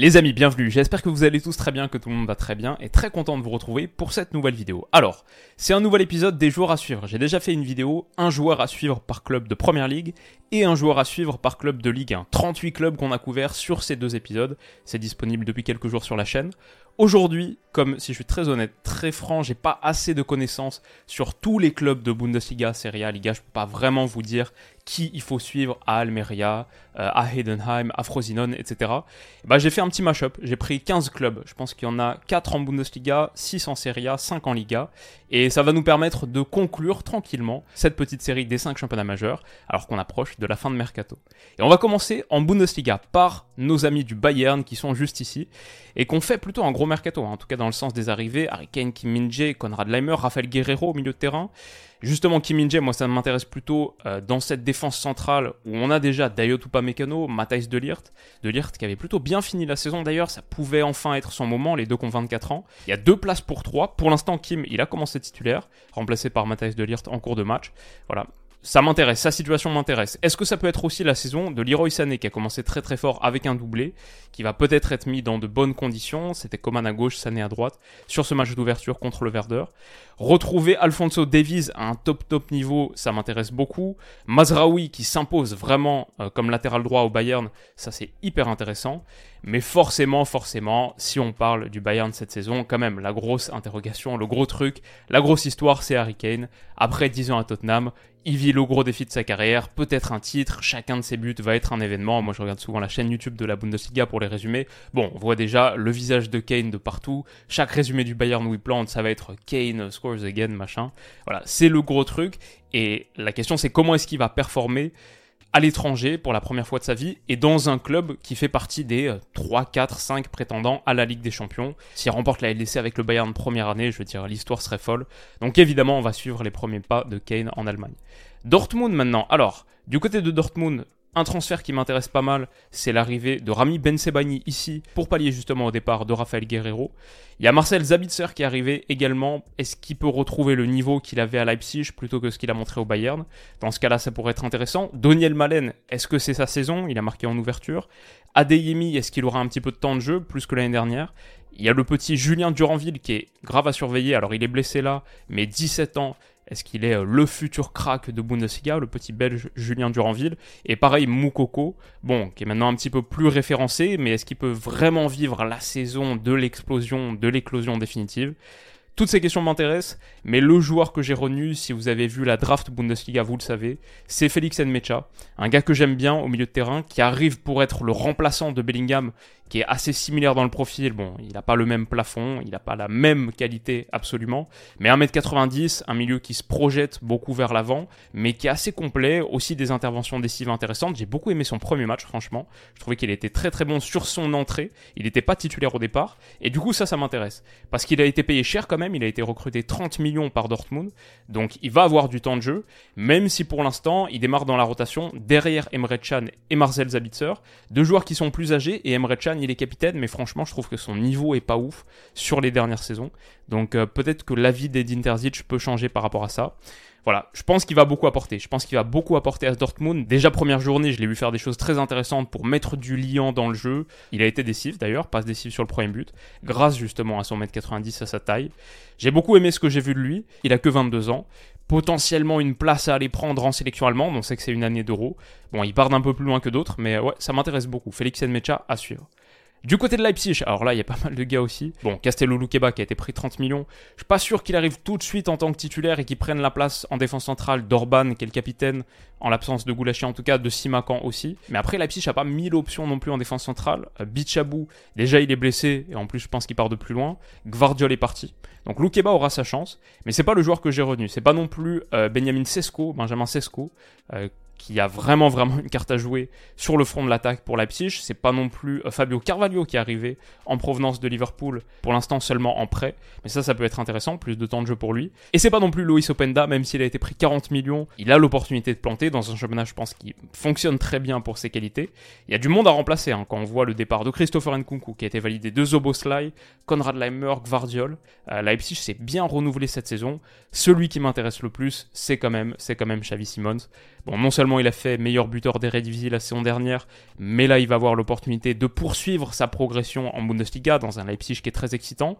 Les amis, bienvenue. J'espère que vous allez tous très bien, que tout le monde va très bien et très content de vous retrouver pour cette nouvelle vidéo. Alors, c'est un nouvel épisode des joueurs à suivre. J'ai déjà fait une vidéo, un joueur à suivre par club de Première Ligue et un joueur à suivre par club de Ligue 1. 38 clubs qu'on a couverts sur ces deux épisodes. C'est disponible depuis quelques jours sur la chaîne. Aujourd'hui, comme si je suis très honnête, très franc, j'ai pas assez de connaissances sur tous les clubs de Bundesliga, Serie A, Liga. Je peux pas vraiment vous dire qui il faut suivre à Almeria, euh, à Heidenheim, à Frosinone, etc. Bah, j'ai fait un petit mashup. J'ai pris 15 clubs. Je pense qu'il y en a 4 en Bundesliga, 6 en Serie A, 5 en Liga. Et ça va nous permettre de conclure tranquillement cette petite série des 5 championnats majeurs, alors qu'on approche de la fin de mercato. Et on va commencer en Bundesliga par nos amis du Bayern qui sont juste ici et qu'on fait plutôt un gros mercato, hein. en tout cas dans le sens des arrivées. Harry Kane, Kim Min-jae, Konrad Leimer, Rafael Guerrero au milieu de terrain. Justement, Kim moi ça m'intéresse plutôt euh, dans cette défense centrale où on a déjà Dayot Upamecano, Matthijs De Ligt, De Ligt qui avait plutôt bien fini la saison d'ailleurs, ça pouvait enfin être son moment, les deux qui ont 24 ans. Il y a deux places pour trois. Pour l'instant, Kim, il a commencé titulaire, remplacé par Matthijs De Ligt en cours de match. Voilà, ça m'intéresse, sa situation m'intéresse. Est-ce que ça peut être aussi la saison de Leroy Sané qui a commencé très très fort avec un doublé, qui va peut-être être mis dans de bonnes conditions, c'était Coman à gauche, Sané à droite, sur ce match d'ouverture contre le Verdeur. Retrouver Alfonso Davies à un top top niveau, ça m'intéresse beaucoup. Mazraoui qui s'impose vraiment euh, comme latéral droit au Bayern, ça c'est hyper intéressant. Mais forcément, forcément, si on parle du Bayern cette saison, quand même, la grosse interrogation, le gros truc, la grosse histoire, c'est Harry Kane. Après 10 ans à Tottenham, il vit le gros défi de sa carrière, peut-être un titre, chacun de ses buts va être un événement. Moi, je regarde souvent la chaîne YouTube de la Bundesliga pour les résumés. Bon, on voit déjà le visage de Kane de partout. Chaque résumé du Bayern plante, ça va être Kane scores again, machin. Voilà, c'est le gros truc. Et la question, c'est comment est-ce qu'il va performer à l'étranger pour la première fois de sa vie et dans un club qui fait partie des 3, 4, 5 prétendants à la Ligue des Champions. S'il remporte la LDC avec le Bayern première année, je veux dire, l'histoire serait folle. Donc évidemment, on va suivre les premiers pas de Kane en Allemagne. Dortmund maintenant. Alors, du côté de Dortmund, un transfert qui m'intéresse pas mal, c'est l'arrivée de Rami Bensebani ici pour pallier justement au départ de Rafael Guerrero. Il y a Marcel Zabitzer qui est arrivé également. Est-ce qu'il peut retrouver le niveau qu'il avait à Leipzig plutôt que ce qu'il a montré au Bayern? Dans ce cas-là, ça pourrait être intéressant. Doniel Malen, est-ce que c'est sa saison? Il a marqué en ouverture. Adeyemi, est-ce qu'il aura un petit peu de temps de jeu plus que l'année dernière? Il y a le petit Julien Duranville qui est grave à surveiller. Alors il est blessé là, mais 17 ans. Est-ce qu'il est euh, le futur crack de Bundesliga, le petit belge Julien Duranville? Et pareil, Moukoko, bon, qui est maintenant un petit peu plus référencé, mais est-ce qu'il peut vraiment vivre la saison de l'explosion, de l'éclosion définitive? Toutes ces questions m'intéressent, mais le joueur que j'ai retenu, si vous avez vu la draft Bundesliga, vous le savez, c'est Félix Nmecha, un gars que j'aime bien au milieu de terrain, qui arrive pour être le remplaçant de Bellingham, qui est assez similaire dans le profil. Bon, il n'a pas le même plafond, il n'a pas la même qualité absolument, mais 1m90, un milieu qui se projette beaucoup vers l'avant, mais qui est assez complet, aussi des interventions décisives intéressantes. J'ai beaucoup aimé son premier match, franchement. Je trouvais qu'il était très très bon sur son entrée. Il n'était pas titulaire au départ, et du coup ça, ça m'intéresse, parce qu'il a été payé cher quand même il a été recruté 30 millions par Dortmund, donc il va avoir du temps de jeu, même si pour l'instant il démarre dans la rotation derrière Emre Can et Marcel Zabitzer, deux joueurs qui sont plus âgés, et Emre Can il est capitaine, mais franchement je trouve que son niveau est pas ouf sur les dernières saisons, donc euh, peut-être que l'avis d'Edin Terzic peut changer par rapport à ça. Voilà, je pense qu'il va beaucoup apporter. Je pense qu'il va beaucoup apporter à Dortmund. Déjà première journée, je l'ai vu faire des choses très intéressantes pour mettre du liant dans le jeu. Il a été décisif d'ailleurs, passe décisif sur le premier but, grâce justement à son mètre 90 à sa taille. J'ai beaucoup aimé ce que j'ai vu de lui. Il a que 22 ans potentiellement une place à aller prendre en sélection allemande. On sait que c'est une année d'euro. Bon, il part d'un peu plus loin que d'autres, mais ouais, ça m'intéresse beaucoup. Félix Nmecha à suivre. Du côté de Leipzig, alors là, il y a pas mal de gars aussi. Bon, Castello Luqueba qui a été pris 30 millions. Je suis pas sûr qu'il arrive tout de suite en tant que titulaire et qu'il prenne la place en défense centrale d'Orban, qui est le capitaine, en l'absence de Goulachi en tout cas, de Simakan aussi. Mais après, Leipzig n'a pas mille options non plus en défense centrale. Euh, Bichabou, déjà il est blessé et en plus je pense qu'il part de plus loin. Gvardiol est parti. Donc Luqueba aura sa chance, mais c'est pas le joueur que j'ai retenu. C'est pas non plus euh, Benjamin Sesko, Benjamin Sesko, euh, qui a vraiment vraiment une carte à jouer sur le front de l'attaque pour Leipzig. C'est pas non plus euh, Fabio Carvalho qui est arrivé en provenance de Liverpool, pour l'instant seulement en prêt, mais ça ça peut être intéressant, plus de temps de jeu pour lui. Et c'est pas non plus Loïs Openda, même s'il a été pris 40 millions, il a l'opportunité de planter dans un championnat je pense qui fonctionne très bien pour ses qualités. Il y a du monde à remplacer hein, quand on voit le départ de Christopher Nkunku qui a été validé de Zoboslai, Konrad Leimer, Gvardiol. Euh, Leipzig s'est bien renouvelé cette saison. Celui qui m'intéresse le plus, c'est quand même c'est quand même Xavi Simons. Non seulement il a fait meilleur buteur d'Eredivisie la saison dernière, mais là il va avoir l'opportunité de poursuivre sa progression en Bundesliga dans un Leipzig qui est très excitant.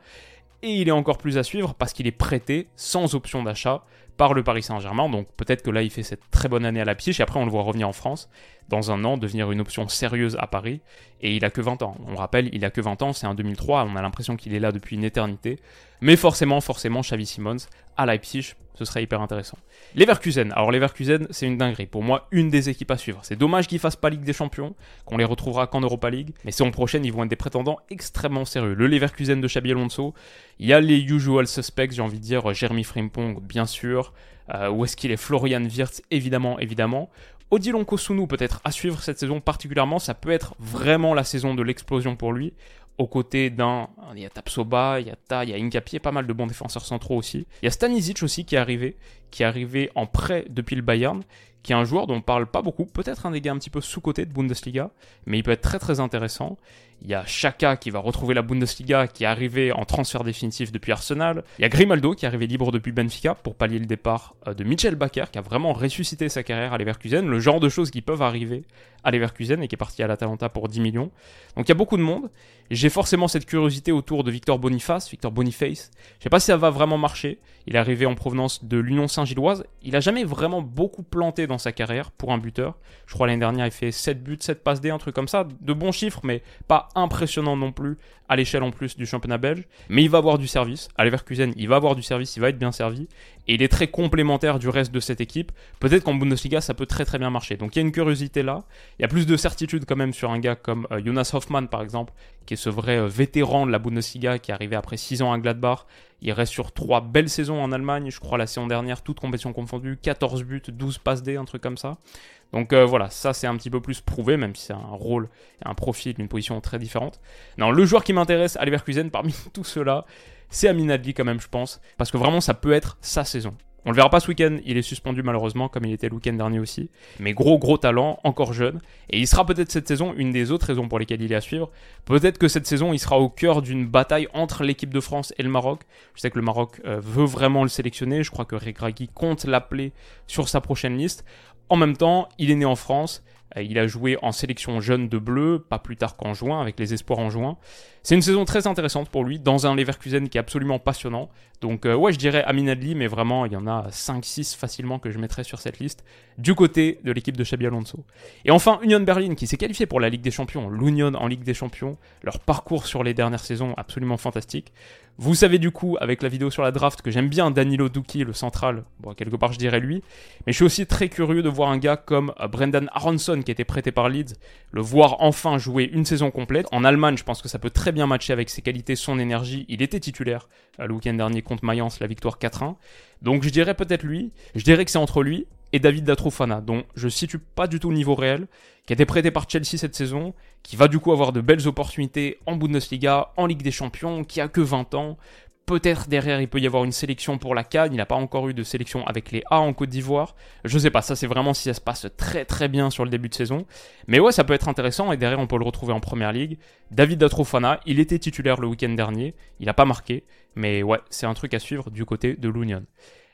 Et il est encore plus à suivre parce qu'il est prêté sans option d'achat par le Paris Saint-Germain. Donc peut-être que là il fait cette très bonne année à Leipzig et après on le voit revenir en France dans un an, devenir une option sérieuse à Paris. Et il a que 20 ans. On rappelle, il a que 20 ans, c'est en 2003, on a l'impression qu'il est là depuis une éternité. Mais forcément, forcément, Xavi Simons à Leipzig, ce serait hyper intéressant. Leverkusen, alors Leverkusen, c'est une dinguerie. Pour moi, une des équipes à suivre. C'est dommage qu'ils fassent pas Ligue des Champions, qu'on les retrouvera qu'en Europa League. Mais saison prochaine, ils vont être des prétendants extrêmement sérieux. Le Leverkusen de Xabi Alonso, il y a les usual suspects, j'ai envie de dire, Jeremy Frimpong, bien sûr. Euh, où est-ce qu'il est Florian Wirtz, évidemment, évidemment. Odilon Kosunu peut-être à suivre cette saison particulièrement, ça peut être vraiment la saison de l'explosion pour lui aux côtés d'un. Il y a Tapsoba, il y a Ta, il y a Incapié, pas mal de bons défenseurs centraux aussi. Il y a Stanisic aussi qui est arrivé, qui est arrivé en prêt depuis le Bayern, qui est un joueur dont on parle pas beaucoup, peut-être un des gars un petit peu sous-côté de Bundesliga, mais il peut être très très intéressant. Il y a Chaka qui va retrouver la Bundesliga, qui est arrivé en transfert définitif depuis Arsenal. Il y a Grimaldo qui est arrivé libre depuis Benfica pour pallier le départ euh, de Mitchell Baker, qui a vraiment ressuscité sa carrière à Leverkusen. Le genre de choses qui peuvent arriver à Leverkusen et qui est parti à l'Atalanta pour 10 millions. Donc il y a beaucoup de monde. J'ai forcément cette curiosité autour de Victor Boniface, Victor Boniface. Je sais pas si ça va vraiment marcher. Il est arrivé en provenance de l'Union Saint-Gilloise. Il a jamais vraiment beaucoup planté dans sa carrière pour un buteur. Je crois l'année dernière il fait 7 buts, 7 passes D, un truc comme ça. De bons chiffres, mais pas impressionnant non plus à l'échelle en plus du championnat belge. Mais il va avoir du service. À Leverkusen, il va avoir du service, il va être bien servi. Et il est très complémentaire du reste de cette équipe. Peut-être qu'en Bundesliga, ça peut très très bien marcher. Donc il y a une curiosité là. Il y a plus de certitude quand même sur un gars comme euh, Jonas Hoffmann par exemple, qui est ce vrai euh, vétéran de la Bundesliga qui est arrivé après 6 ans à Gladbach. Il reste sur 3 belles saisons en Allemagne, je crois la saison dernière, toutes compétitions confondues, 14 buts, 12 passes D, un truc comme ça. Donc euh, voilà, ça c'est un petit peu plus prouvé, même si c'est un rôle un profil, une position très différente. Non, le joueur qui m'intéresse à Leverkusen parmi tout cela, c'est Amin Adli quand même, je pense, parce que vraiment ça peut être sa saison. On le verra pas ce week-end, il est suspendu malheureusement, comme il était le week-end dernier aussi. Mais gros, gros talent, encore jeune. Et il sera peut-être cette saison une des autres raisons pour lesquelles il est à suivre. Peut-être que cette saison, il sera au cœur d'une bataille entre l'équipe de France et le Maroc. Je sais que le Maroc euh, veut vraiment le sélectionner. Je crois que Regragui compte l'appeler sur sa prochaine liste. En même temps, il est né en France. Euh, il a joué en sélection jeune de bleu, pas plus tard qu'en juin, avec les espoirs en juin. C'est une saison très intéressante pour lui, dans un Leverkusen qui est absolument passionnant. Donc euh, ouais, je dirais Amin Adli, mais vraiment, il y en a 5-6 facilement que je mettrais sur cette liste, du côté de l'équipe de Xabi Alonso. Et enfin, Union Berlin, qui s'est qualifié pour la Ligue des Champions, l'Union en Ligue des Champions, leur parcours sur les dernières saisons absolument fantastique. Vous savez du coup, avec la vidéo sur la draft, que j'aime bien Danilo Duki, le central. Bon, quelque part, je dirais lui. Mais je suis aussi très curieux de voir un gars comme euh, Brendan Aronson, qui était prêté par Leeds, le voir enfin jouer une saison complète. En Allemagne, je pense que ça peut très bien matcher avec ses qualités, son énergie. Il était titulaire euh, le week-end dernier contre Mayence, la victoire 4-1. Donc je dirais peut-être lui. Je dirais que c'est entre lui et David Datrofana, dont je situe pas du tout le niveau réel, qui a été prêté par Chelsea cette saison, qui va du coup avoir de belles opportunités en Bundesliga, en Ligue des Champions, qui a que 20 ans. Peut-être derrière il peut y avoir une sélection pour la Cannes, il n'a pas encore eu de sélection avec les A en Côte d'Ivoire. Je sais pas, ça c'est vraiment si ça se passe très très bien sur le début de saison. Mais ouais, ça peut être intéressant et derrière on peut le retrouver en première ligue. David Datrofana, il était titulaire le week-end dernier, il n'a pas marqué, mais ouais, c'est un truc à suivre du côté de l'Union.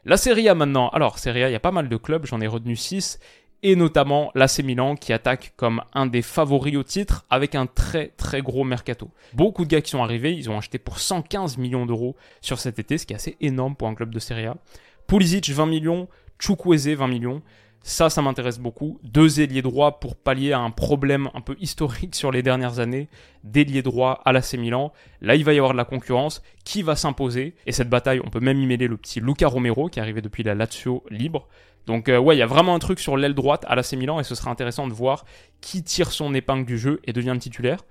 La Serie A maintenant. Alors, Serie A, il y a pas mal de clubs, j'en ai retenu 6 et notamment l'AC Milan qui attaque comme un des favoris au titre avec un très très gros mercato. Beaucoup de gars qui sont arrivés, ils ont acheté pour 115 millions d'euros sur cet été, ce qui est assez énorme pour un club de Serie A. Pulisic 20 millions, Chukwueze 20 millions. Ça, ça m'intéresse beaucoup. Deux ailiers droits pour pallier à un problème un peu historique sur les dernières années. D'ailier droit à l'AC Milan. Là, il va y avoir de la concurrence. Qui va s'imposer? Et cette bataille, on peut même y mêler le petit Luca Romero qui est arrivé depuis la Lazio libre. Donc euh, ouais, il y a vraiment un truc sur l'aile droite à l'AC Milan et ce sera intéressant de voir qui tire son épingle du jeu et devient le titulaire.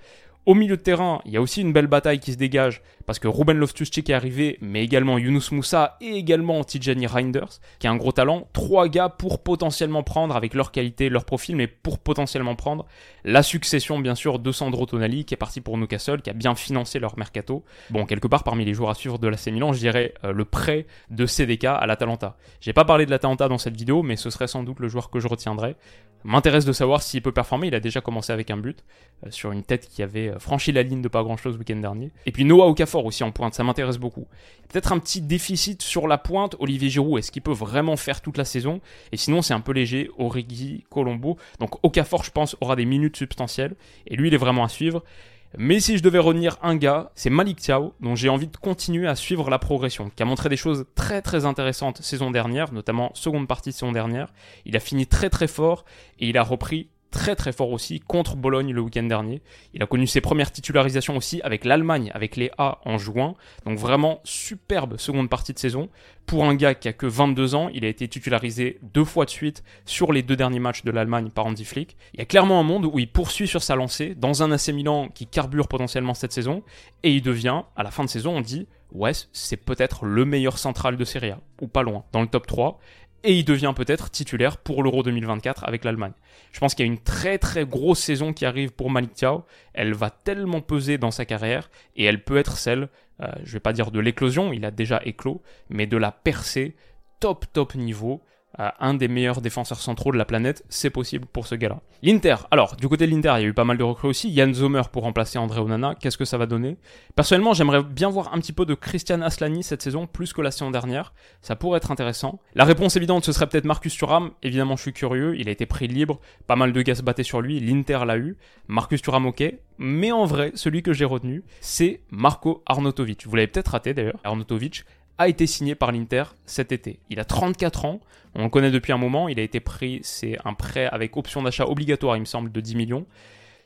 Au milieu de terrain, il y a aussi une belle bataille qui se dégage parce que Ruben Loftus-Cheek est arrivé, mais également Yunus Moussa et également Tijani Reinders, qui est un gros talent. Trois gars pour potentiellement prendre, avec leur qualité, leur profil, mais pour potentiellement prendre la succession, bien sûr, de Sandro Tonali, qui est parti pour Newcastle, qui a bien financé leur mercato. Bon, quelque part, parmi les joueurs à suivre de la Milan, je dirais euh, le prêt de CDK à l'Atalanta. J'ai pas parlé de l'Atalanta dans cette vidéo, mais ce serait sans doute le joueur que je retiendrai. M'intéresse de savoir s'il peut performer. Il a déjà commencé avec un but euh, sur une tête qui avait euh, franchi la ligne de pas grand chose le week-end dernier. Et puis Noah Okafor aussi en pointe, ça m'intéresse beaucoup. Peut-être un petit déficit sur la pointe. Olivier Giroud, est-ce qu'il peut vraiment faire toute la saison? Et sinon, c'est un peu léger. Origi, Colombo. Donc Okafor, je pense, aura des minutes substantielles. Et lui, il est vraiment à suivre. Mais si je devais retenir un gars, c'est Malik Tiao, dont j'ai envie de continuer à suivre la progression, qui a montré des choses très très intéressantes saison dernière, notamment seconde partie de saison dernière. Il a fini très très fort et il a repris très très fort aussi contre Bologne le week-end dernier. Il a connu ses premières titularisations aussi avec l'Allemagne, avec les A en juin. Donc vraiment superbe seconde partie de saison. Pour un gars qui a que 22 ans, il a été titularisé deux fois de suite sur les deux derniers matchs de l'Allemagne par Andy Flick. Il y a clairement un monde où il poursuit sur sa lancée dans un AC Milan qui carbure potentiellement cette saison et il devient, à la fin de saison, on dit ouais, c'est peut-être le meilleur central de Serie A, ou pas loin, dans le top 3 et il devient peut-être titulaire pour l'Euro 2024 avec l'Allemagne. Je pense qu'il y a une très très grosse saison qui arrive pour Malik. Elle va tellement peser dans sa carrière et elle peut être celle, euh, je vais pas dire de l'éclosion, il a déjà éclos, mais de la percée top top niveau un des meilleurs défenseurs centraux de la planète, c'est possible pour ce gars-là. L'Inter, alors du côté de l'Inter, il y a eu pas mal de recrues aussi. Yann Zomer pour remplacer André Onana, qu'est-ce que ça va donner? Personnellement, j'aimerais bien voir un petit peu de Christian Aslani cette saison, plus que la saison dernière. Ça pourrait être intéressant. La réponse évidente, ce serait peut-être Marcus Thuram. Évidemment, je suis curieux. Il a été pris libre. Pas mal de gars se battaient sur lui. L'Inter l'a eu. Marcus Thuram, ok. Mais en vrai, celui que j'ai retenu, c'est Marco Arnautovic. Vous l'avez peut-être raté d'ailleurs. Arnautovic a été signé par l'Inter cet été. Il a 34 ans, on le connaît depuis un moment, il a été pris, c'est un prêt avec option d'achat obligatoire, il me semble, de 10 millions.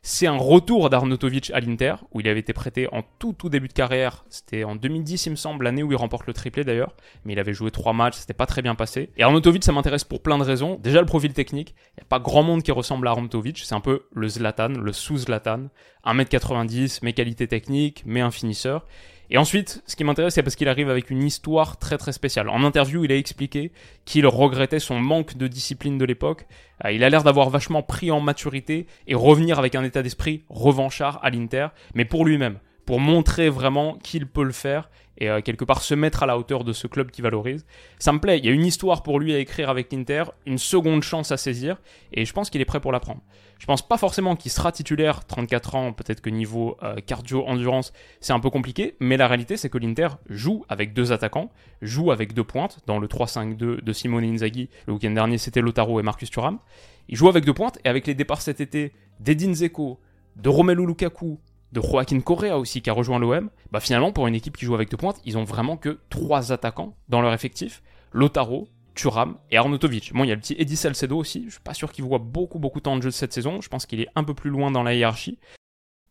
C'est un retour d'Arnautovic à l'Inter, où il avait été prêté en tout tout début de carrière. C'était en 2010, il me semble, l'année où il remporte le triplé d'ailleurs. Mais il avait joué trois matchs, c'était pas très bien passé. Et Arnautovic, ça m'intéresse pour plein de raisons. Déjà, le profil technique. Il n'y a pas grand monde qui ressemble à Arnautovic. C'est un peu le Zlatan, le sous-Zlatan. 1m90, mes qualités techniques, mais un finisseur. Et ensuite, ce qui m'intéresse, c'est parce qu'il arrive avec une histoire très très spéciale. En interview, il a expliqué qu'il regrettait son manque de discipline de l'époque. Euh, il a l'air d'avoir vachement pris en maturité et revenir avec un état d'esprit revanchard à l'Inter, mais pour lui-même, pour montrer vraiment qu'il peut le faire et euh, quelque part se mettre à la hauteur de ce club qui valorise. Ça me plaît, il y a une histoire pour lui à écrire avec l'Inter, une seconde chance à saisir, et je pense qu'il est prêt pour la prendre. Je pense pas forcément qu'il sera titulaire, 34 ans, peut-être que niveau euh, cardio-endurance, c'est un peu compliqué, mais la réalité c'est que l'Inter joue avec deux attaquants, joue avec deux pointes, dans le 3-5-2 de Simone Inzaghi, le week-end dernier c'était Lotaro et Marcus Thuram. Il joue avec deux pointes, et avec les départs cet été d'Edin Zeko, de Romelu Lukaku, de Joaquin Correa aussi qui a rejoint l'OM, bah finalement pour une équipe qui joue avec deux pointes, ils ont vraiment que trois attaquants dans leur effectif. Lotaro, Turam et Arnautovic. Bon, il y a le petit Eddie Salcedo aussi, je suis pas sûr qu'il voit beaucoup beaucoup de temps de jeu cette saison, je pense qu'il est un peu plus loin dans la hiérarchie.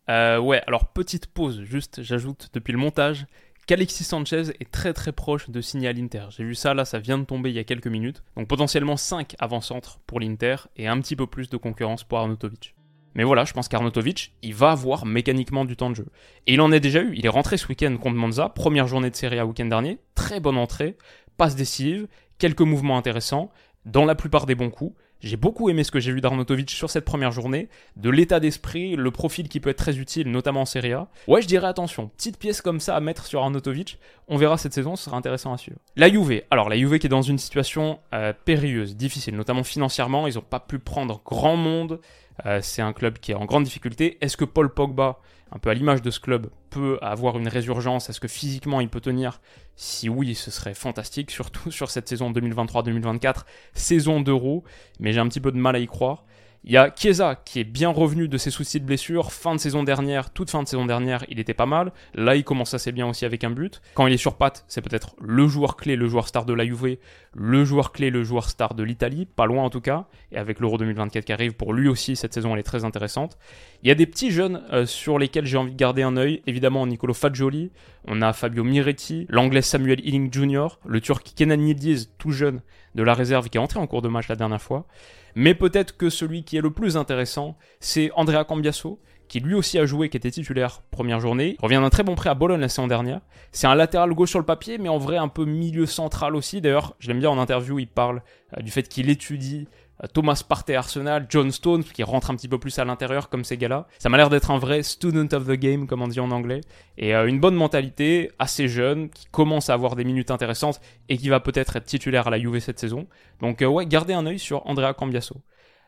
Euh, ouais, alors petite pause, juste j'ajoute depuis le montage qu'Alexis Sanchez est très très proche de signer à l'Inter. J'ai vu ça là, ça vient de tomber il y a quelques minutes. Donc potentiellement 5 avant-centres pour l'Inter et un petit peu plus de concurrence pour Arnautovic. Mais voilà, je pense qu'Arnautovic, il va avoir mécaniquement du temps de jeu. Et il en a déjà eu. Il est rentré ce week-end contre Monza, première journée de Serie A week-end dernier. Très bonne entrée, passe décisive, quelques mouvements intéressants, dans la plupart des bons coups. J'ai beaucoup aimé ce que j'ai vu d'Arnautovic sur cette première journée, de l'état d'esprit, le profil qui peut être très utile, notamment en Serie A. Ouais, je dirais attention, petite pièce comme ça à mettre sur Arnautovic, on verra cette saison, ce sera intéressant à suivre. La Juve, alors la Juve qui est dans une situation euh, périlleuse, difficile, notamment financièrement, ils n'ont pas pu prendre grand monde, euh, c'est un club qui est en grande difficulté. Est-ce que Paul Pogba, un peu à l'image de ce club, peut avoir une résurgence? Est-ce que physiquement il peut tenir Si oui, ce serait fantastique, surtout sur cette saison 2023-2024, saison d'euro, mais j'ai un petit peu de mal à y croire. Il y a Chiesa qui est bien revenu de ses soucis de blessure. Fin de saison dernière, toute fin de saison dernière, il était pas mal. Là, il commence assez bien aussi avec un but. Quand il est sur patte, c'est peut-être le joueur clé, le joueur star de la Juve, le joueur clé, le joueur star de l'Italie, pas loin en tout cas. Et avec l'Euro 2024 qui arrive, pour lui aussi, cette saison, elle est très intéressante. Il y a des petits jeunes euh, sur lesquels j'ai envie de garder un œil. Évidemment, Nicolo Fagioli, on a Fabio Miretti, l'anglais Samuel Ealing Jr., le turc Kenan Yildiz, tout jeune, de la réserve, qui est entré en cours de match la dernière fois. Mais peut-être que celui qui est le plus intéressant, c'est Andrea Cambiasso, qui lui aussi a joué, qui était titulaire première journée. Revient d'un très bon prêt à Bologne la saison dernière. C'est un latéral gauche sur le papier, mais en vrai un peu milieu central aussi. D'ailleurs, je l'aime bien en interview, il parle euh, du fait qu'il étudie Thomas Partey Arsenal, John Stones qui rentre un petit peu plus à l'intérieur comme ces gars-là. Ça m'a l'air d'être un vrai student of the game comme on dit en anglais et euh, une bonne mentalité, assez jeune, qui commence à avoir des minutes intéressantes et qui va peut-être être titulaire à la Juve cette saison. Donc ouais, gardez un œil sur Andrea Cambiasso.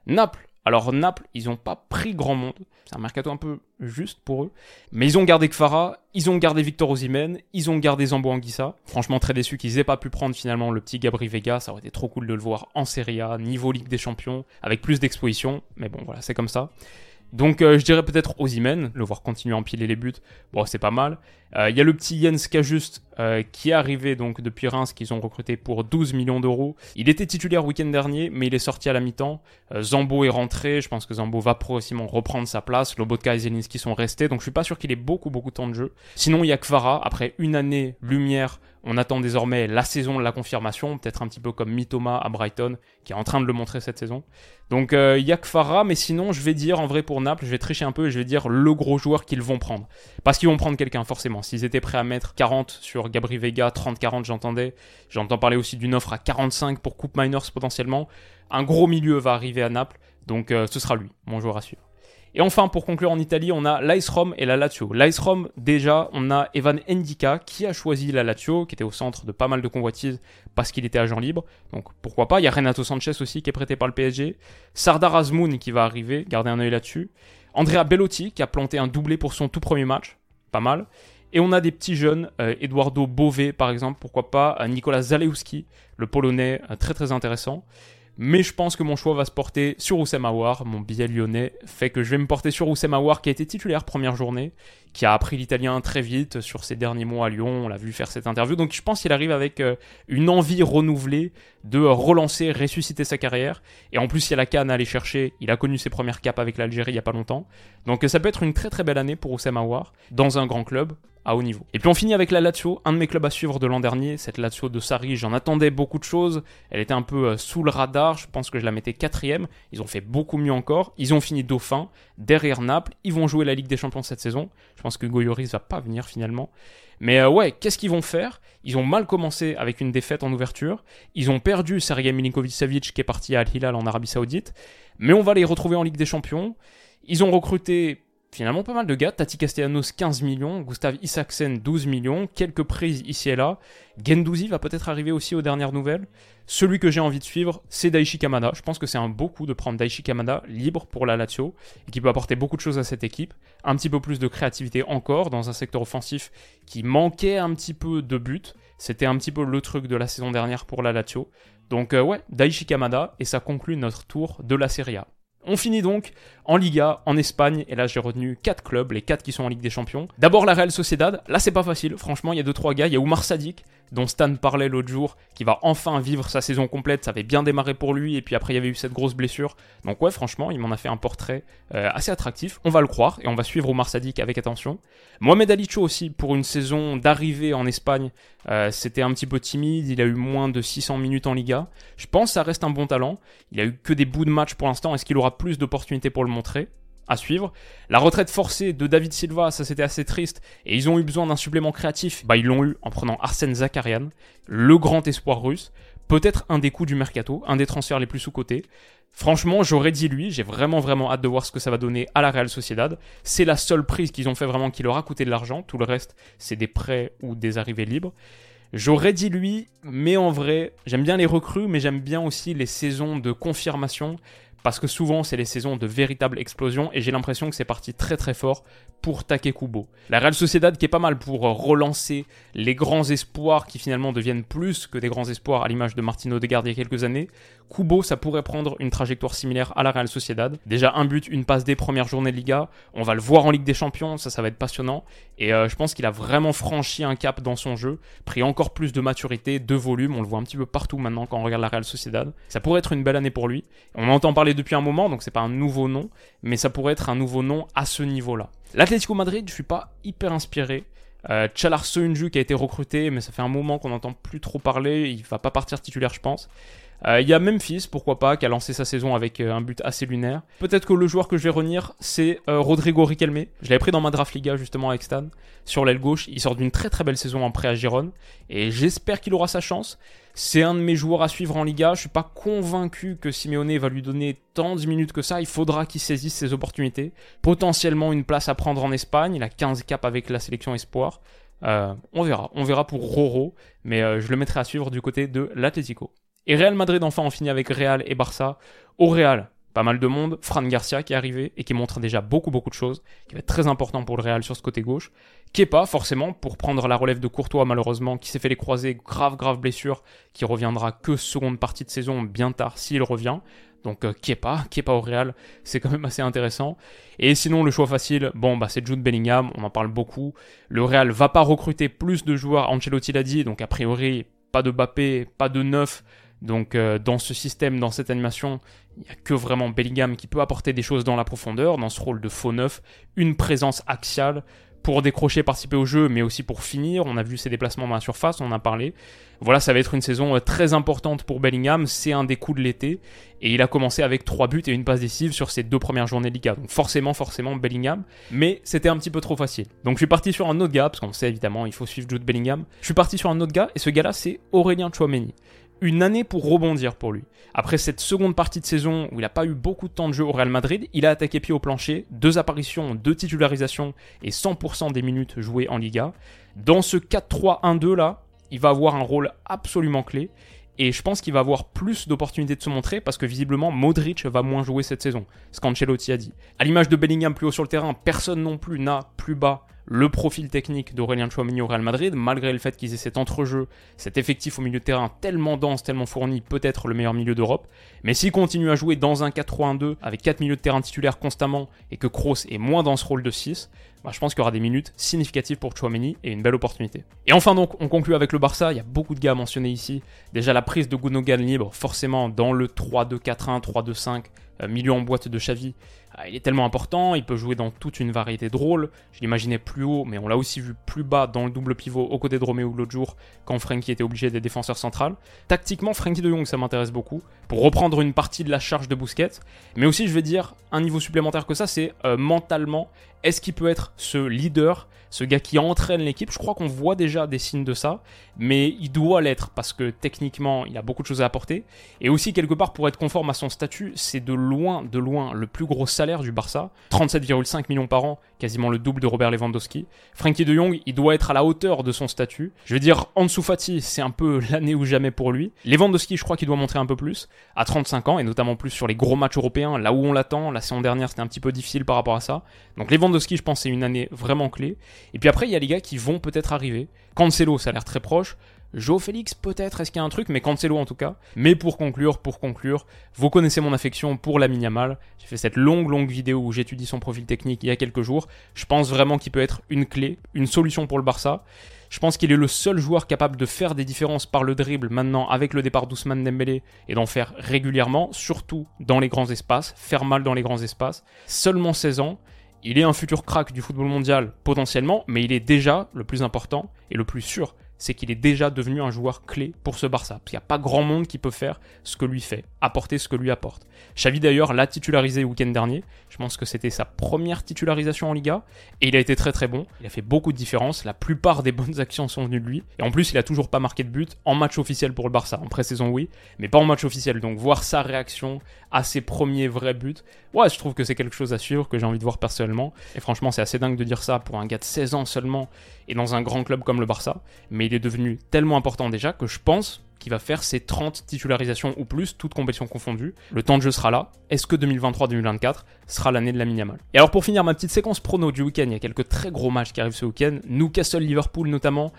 Naples, alors Naples, ils n'ont pas pris grand monde. C'est un mercato un peu juste pour eux. Mais ils ont gardé Kfara, ils ont gardé Victor Osimhen, ils ont gardé Zambo Anguissa. Franchement, très déçu qu'ils aient pas pu prendre finalement le petit Gabri Vega. Ça aurait été trop cool de le voir en Serie A, niveau Ligue des Champions, avec plus d'exposition. Mais bon, voilà, c'est comme ça. Donc euh, je dirais peut-être Ozymen, le voir continuer à empiler les buts, bon c'est pas mal. Euh, il y a le petit Jens Kajust euh, qui est arrivé donc depuis Reims qu'ils ont recruté pour 12 millions d'euros. Il était titulaire week-end dernier mais il est sorti à la mi-temps. Zambo est rentré, je pense que Zambo va progressivement reprendre sa place. Lobotka et Zelinski sont restés donc je suis pas sûr qu'il ait beaucoup beaucoup de temps de jeu. Sinon il y a Kvara, après une année lumière on attend désormais la saison la confirmation, peut-être un petit peu comme Mitoma à Brighton, qui est en train de le montrer cette saison. Donc euh, Yakfara, mais sinon je vais dire en vrai pour Naples, je vais tricher un peu et je vais dire le gros joueur qu'ils vont prendre. Parce qu'ils vont prendre quelqu'un forcément. S'ils étaient prêts à mettre 40 sur Gabri Vega, 30-40 j'entendais. J'entends parler aussi d'une offre à 45 pour Coupe Miners potentiellement. Un gros milieu va arriver à Naples, donc euh, ce sera lui, mon joueur à suivre. Et enfin, pour conclure en Italie, on a l'Ice Rome et la Lazio. L'Ice Rome, déjà, on a Evan Endika qui a choisi la Lazio, qui était au centre de pas mal de convoitises parce qu'il était agent libre. Donc pourquoi pas? Il y a Renato Sanchez aussi qui est prêté par le PSG. Sardar Azmoun qui va arriver, gardez un œil là-dessus. Andrea Bellotti qui a planté un doublé pour son tout premier match. Pas mal. Et on a des petits jeunes, euh, Eduardo Bové par exemple, pourquoi pas, euh, Nicolas Zalewski, le polonais, euh, très très intéressant. Mais je pense que mon choix va se porter sur Oussem Aouar. Mon billet lyonnais fait que je vais me porter sur Oussem Aouar qui a été titulaire première journée, qui a appris l'italien très vite sur ses derniers mois à Lyon. On l'a vu faire cette interview. Donc je pense qu'il arrive avec une envie renouvelée de relancer, ressusciter sa carrière. Et en plus, il y a la canne à aller chercher. Il a connu ses premières capes avec l'Algérie il n'y a pas longtemps. Donc ça peut être une très très belle année pour Oussem Aouar dans un grand club à haut niveau. Et puis on finit avec la Lazio, un de mes clubs à suivre de l'an dernier, cette Lazio de Sarri, j'en attendais beaucoup de choses, elle était un peu euh, sous le radar, je pense que je la mettais quatrième, ils ont fait beaucoup mieux encore, ils ont fini dauphin, derrière Naples, ils vont jouer la Ligue des Champions cette saison, je pense que Goyoris va pas venir finalement. Mais euh, ouais, qu'est-ce qu'ils vont faire? Ils ont mal commencé avec une défaite en ouverture. Ils ont perdu Sergei Milinkovic-Savic qui est parti à Al-Hilal en Arabie Saoudite. Mais on va les retrouver en Ligue des Champions. Ils ont recruté finalement pas mal de gars. Tati Castellanos 15 millions, Gustav Isaksen 12 millions, quelques prises ici et là. Gendouzi va peut-être arriver aussi aux dernières nouvelles. Celui que j'ai envie de suivre, c'est Daichi Kamada. Je pense que c'est un beau coup de prendre Daichi Kamada libre pour la Lazio et qui peut apporter beaucoup de choses à cette équipe. Un petit peu plus de créativité encore dans un secteur offensif qui manquait un petit peu de but. C'était un petit peu le truc de la saison dernière pour la Lazio. Donc euh, ouais, Daichi Kamada et ça conclut notre tour de la Serie A. On finit donc en Liga, en Espagne, et là j'ai retenu 4 clubs, les 4 qui sont en Ligue des Champions. D'abord la Real Sociedad, là c'est pas facile, franchement il y a 2-3 gars, il y a Oumar Sadik, dont Stan parlait l'autre jour, qui va enfin vivre sa saison complète, ça avait bien démarré pour lui, et puis après il y avait eu cette grosse blessure. Donc ouais franchement il m'en a fait un portrait euh, assez attractif, on va le croire, et on va suivre Oumar Sadik avec attention. Mohamed Alicho aussi, pour une saison d'arrivée en Espagne, euh, c'était un petit peu timide, il a eu moins de 600 minutes en Liga. Je pense que ça reste un bon talent, il a eu que des bouts de match pour l'instant, est-ce qu'il aura plus d'opportunités pour le à suivre. La retraite forcée de David Silva, ça c'était assez triste, et ils ont eu besoin d'un supplément créatif. Bah ils l'ont eu en prenant Arsène Zakarian, le grand espoir russe, peut-être un des coups du mercato, un des transferts les plus sous-cotés. Franchement, j'aurais dit lui, j'ai vraiment vraiment hâte de voir ce que ça va donner à la Real Sociedad. C'est la seule prise qu'ils ont fait vraiment qui leur a coûté de l'argent, tout le reste c'est des prêts ou des arrivées libres. J'aurais dit lui, mais en vrai, j'aime bien les recrues, mais j'aime bien aussi les saisons de confirmation parce que souvent c'est les saisons de véritable explosion et j'ai l'impression que c'est parti très très fort pour Takekubo. La Real Sociedad qui est pas mal pour relancer les grands espoirs qui finalement deviennent plus que des grands espoirs à l'image de Martino Odegaard il y a quelques années. Kubo, ça pourrait prendre une trajectoire similaire à la Real Sociedad. Déjà un but, une passe des premières journées de Liga. On va le voir en Ligue des Champions, ça, ça va être passionnant. Et euh, je pense qu'il a vraiment franchi un cap dans son jeu, pris encore plus de maturité, de volume. On le voit un petit peu partout maintenant quand on regarde la Real Sociedad. Ça pourrait être une belle année pour lui. On entend parler depuis un moment, donc c'est pas un nouveau nom, mais ça pourrait être un nouveau nom à ce niveau-là. L'Atlético Madrid, je suis pas hyper inspiré. Euh, Chalar qui a été recruté, mais ça fait un moment qu'on n'entend plus trop parler. Il va pas partir titulaire, je pense. Euh, Il y a Memphis, pourquoi pas, qui a lancé sa saison avec euh, un but assez lunaire. Peut-être que le joueur que je vais retenir, c'est euh, Rodrigo Riquelme. Je l'avais pris dans ma draft Liga justement avec Stan, sur l'aile gauche. Il sort d'une très très belle saison en prêt à Gironne, et j'espère qu'il aura sa chance. C'est un de mes joueurs à suivre en Liga. Je suis pas convaincu que Simeone va lui donner tant de minutes que ça. Il faudra qu'il saisisse ses opportunités. Potentiellement une place à prendre en Espagne. Il a 15 caps avec la sélection espoir. On verra. On verra pour Roro. Mais je le mettrai à suivre du côté de l'Atlético. Et Real Madrid, enfin, on finit avec Real et Barça. Au Real, pas mal de monde. Fran Garcia qui est arrivé et qui montre déjà beaucoup, beaucoup de choses. Qui va être très important pour le Real sur ce côté gauche. Kepa, forcément, pour prendre la relève de Courtois, malheureusement, qui s'est fait les croisés, grave, grave blessure, qui reviendra que seconde partie de saison, bien tard, s'il revient. Donc euh, Kepa, Kepa au Real, c'est quand même assez intéressant. Et sinon, le choix facile, bon, bah c'est Jude Bellingham, on en parle beaucoup. Le Real va pas recruter plus de joueurs, Ancelotti l'a dit, donc a priori, pas de Bappé, pas de neuf. Donc euh, dans ce système, dans cette animation, il n'y a que vraiment Bellingham qui peut apporter des choses dans la profondeur, dans ce rôle de faux neuf, une présence axiale pour décrocher, participer au jeu, mais aussi pour finir. On a vu ses déplacements dans la surface, on en a parlé. Voilà, ça va être une saison euh, très importante pour Bellingham. C'est un des coups de l'été. Et il a commencé avec 3 buts et une passe décisive sur ses deux premières journées de Liga. Donc forcément, forcément, Bellingham. Mais c'était un petit peu trop facile. Donc je suis parti sur un autre gars, parce qu'on sait évidemment, il faut suivre Jude Bellingham. Je suis parti sur un autre gars, et ce gars-là, c'est Aurélien Chouameni une année pour rebondir pour lui. Après cette seconde partie de saison où il n'a pas eu beaucoup de temps de jeu au Real Madrid, il a attaqué pied au plancher, deux apparitions, deux titularisations et 100% des minutes jouées en Liga. Dans ce 4-3-1-2 là, il va avoir un rôle absolument clé. Et je pense qu'il va avoir plus d'opportunités de se montrer parce que visiblement Modric va moins jouer cette saison, ce qu'Ancelotti a dit. À l'image de Bellingham plus haut sur le terrain, personne non plus n'a plus bas le profil technique d'Aurélien Chouameni au Real Madrid, malgré le fait qu'ils aient cet entrejeu, cet effectif au milieu de terrain tellement dense, tellement fourni, peut-être le meilleur milieu d'Europe. Mais s'il continue à jouer dans un 4-3-1-2 avec 4 milieux de terrain titulaires constamment et que Kroos est moins dans ce rôle de 6, bah, je pense qu'il y aura des minutes significatives pour Chouameni et une belle opportunité. Et enfin donc, on conclut avec le Barça, il y a beaucoup de gars à mentionner ici. Déjà la prise de Gundogan libre, forcément dans le 3-2-4-1, 3-2-5, euh, milieu en boîte de Xavi, il est tellement important, il peut jouer dans toute une variété de rôles. Je l'imaginais plus haut, mais on l'a aussi vu plus bas dans le double pivot aux côtés de Roméo l'autre jour, quand Frankie était obligé des défenseurs centrales. Tactiquement, Frankie de Jong, ça m'intéresse beaucoup, pour reprendre une partie de la charge de Busquets. Mais aussi, je vais dire, un niveau supplémentaire que ça, c'est euh, mentalement, est-ce qu'il peut être ce leader, ce gars qui entraîne l'équipe Je crois qu'on voit déjà des signes de ça, mais il doit l'être parce que techniquement, il a beaucoup de choses à apporter. Et aussi, quelque part, pour être conforme à son statut, c'est de loin, de loin, le plus gros salaire du Barça. 37,5 millions par an, quasiment le double de Robert Lewandowski. Frankie de Jong, il doit être à la hauteur de son statut. Je veux dire, Ansu Fati, c'est un peu l'année ou jamais pour lui. Lewandowski, je crois qu'il doit montrer un peu plus, à 35 ans, et notamment plus sur les gros matchs européens, là où on l'attend. La saison dernière, c'était un petit peu difficile par rapport à ça. Donc Lewandowski, je pense, c'est une année vraiment clé. Et puis après, il y a les gars qui vont peut-être arriver. Cancelo, ça a l'air très proche. Joe Félix, peut-être, est-ce qu'il y a un truc, mais Cancelo en tout cas. Mais pour conclure, pour conclure, vous connaissez mon affection pour la Yamal. J'ai fait cette longue, longue vidéo où j'étudie son profil technique il y a quelques jours. Je pense vraiment qu'il peut être une clé, une solution pour le Barça. Je pense qu'il est le seul joueur capable de faire des différences par le dribble maintenant avec le départ d'Ousmane Dembélé et d'en faire régulièrement, surtout dans les grands espaces, faire mal dans les grands espaces. Seulement 16 ans. Il est un futur crack du football mondial potentiellement, mais il est déjà le plus important et le plus sûr c'est qu'il est déjà devenu un joueur clé pour ce Barça. Parce qu'il n'y a pas grand monde qui peut faire ce que lui fait, apporter ce que lui apporte. Xavi d'ailleurs l'a titularisé le week-end dernier. Je pense que c'était sa première titularisation en Liga. Et il a été très très bon. Il a fait beaucoup de différences. La plupart des bonnes actions sont venues de lui. Et en plus, il a toujours pas marqué de but en match officiel pour le Barça. En pré-saison, oui. Mais pas en match officiel. Donc voir sa réaction à ses premiers vrais buts. Ouais, je trouve que c'est quelque chose à suivre, que j'ai envie de voir personnellement. Et franchement, c'est assez dingue de dire ça pour un gars de 16 ans seulement et dans un grand club comme le Barça. Mais il est devenu tellement important déjà que je pense qu'il va faire ses 30 titularisations ou plus, toutes compétitions confondues. Le temps de jeu sera là. Est-ce que 2023-2024 sera l'année de la Minimal Et alors pour finir ma petite séquence prono du week-end, il y a quelques très gros matchs qui arrivent ce week-end. Newcastle-Liverpool notamment.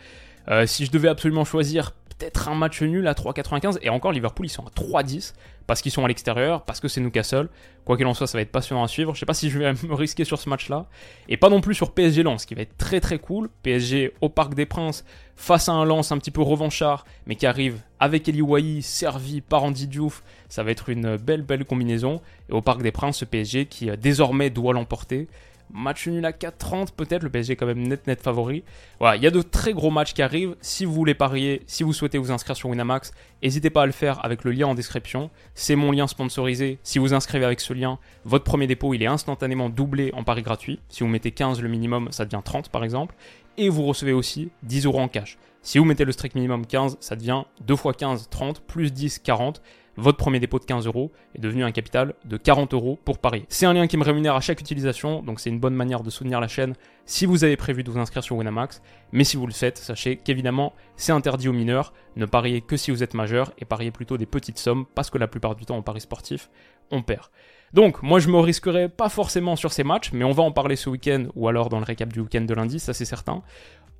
Euh, si je devais absolument choisir peut-être un match nul à 3,95 et encore Liverpool ils sont à 3,10 parce qu'ils sont à l'extérieur, parce que c'est Newcastle. Quoi qu'il en soit, ça va être passionnant à suivre. Je sais pas si je vais me risquer sur ce match-là. Et pas non plus sur PSG Lens, qui va être très très cool. PSG au Parc des Princes, face à un Lens un petit peu revanchard, mais qui arrive avec Eli Wahi, servi par Andy Diouf. Ça va être une belle belle combinaison. Et au Parc des Princes, ce PSG qui euh, désormais doit l'emporter. Match nul à 4-30 peut-être, le PSG quand même net net favori. Voilà, il y a de très gros matchs qui arrivent. Si vous voulez parier, si vous souhaitez vous inscrire sur Winamax, n'hésitez pas à le faire avec le lien en description. C'est mon lien sponsorisé. Si vous inscrivez avec ce lien, votre premier dépôt, il est instantanément doublé en pari gratuit. Si vous mettez 15 le minimum, ça devient 30 par exemple. Et vous recevez aussi 10 euros en cash. Si vous mettez le strict minimum 15, ça devient 2 x 15, 30, plus 10, 40 votre premier dépôt de 15 euros est devenu un capital de 40 euros pour parier. C'est un lien qui me rémunère à chaque utilisation, donc c'est une bonne manière de soutenir la chaîne si vous avez prévu de vous inscrire sur Winamax. Mais si vous le faites, sachez qu'évidemment, c'est interdit aux mineurs. Ne pariez que si vous êtes majeur et pariez plutôt des petites sommes parce que la plupart du temps en paris sportif, on perd. Donc, moi, je me risquerai pas forcément sur ces matchs, mais on va en parler ce week-end ou alors dans le récap du week-end de lundi, ça c'est certain.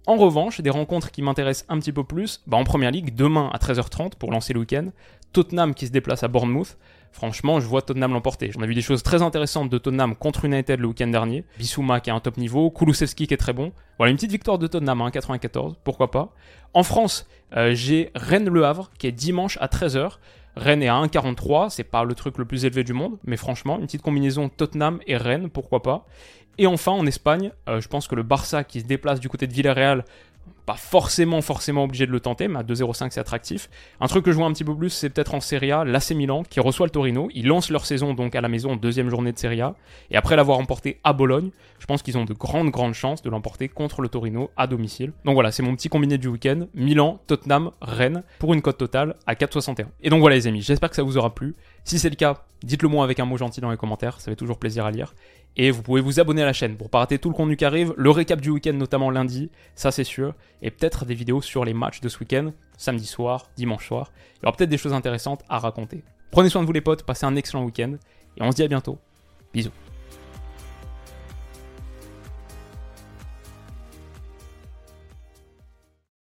En revanche, des rencontres qui m'intéressent un petit peu plus, bah en première ligue, demain à 13h30 pour lancer le week-end, Tottenham qui se déplace à Bournemouth. Franchement, je vois Tottenham l'emporter. J'en ai vu des choses très intéressantes de Tottenham contre United le week-end dernier. Bissouma qui a un top niveau, Kulusevski qui est très bon. Voilà, une petite victoire de Tottenham, hein, 94, pourquoi pas. En France, euh, j'ai Rennes-Le Havre qui est dimanche à 13h. Rennes est à 1,43, c'est pas le truc le plus élevé du monde, mais franchement, une petite combinaison Tottenham et Rennes, pourquoi pas. Et enfin, en Espagne, euh, je pense que le Barça qui se déplace du côté de Villarreal pas forcément forcément obligé de le tenter, mais à 2-0-5 c'est attractif. Un truc que je vois un petit peu plus, c'est peut-être en Serie A, l'AC Milan qui reçoit le Torino. Ils lancent leur saison donc à la maison en deuxième journée de Serie A. Et après l'avoir emporté à Bologne, je pense qu'ils ont de grandes grandes chances de l'emporter contre le Torino à domicile. Donc voilà, c'est mon petit combiné du week-end. Milan, Tottenham, Rennes pour une cote totale à 4,61. Et donc voilà les amis, j'espère que ça vous aura plu. Si c'est le cas, dites-le moi avec un mot gentil dans les commentaires, ça fait toujours plaisir à lire. Et vous pouvez vous abonner à la chaîne pour pas rater tout le contenu qui arrive, le récap du week-end notamment lundi, ça c'est sûr, et peut-être des vidéos sur les matchs de ce week-end, samedi soir, dimanche soir. Il y aura peut-être des choses intéressantes à raconter. Prenez soin de vous les potes, passez un excellent week-end, et on se dit à bientôt. Bisous.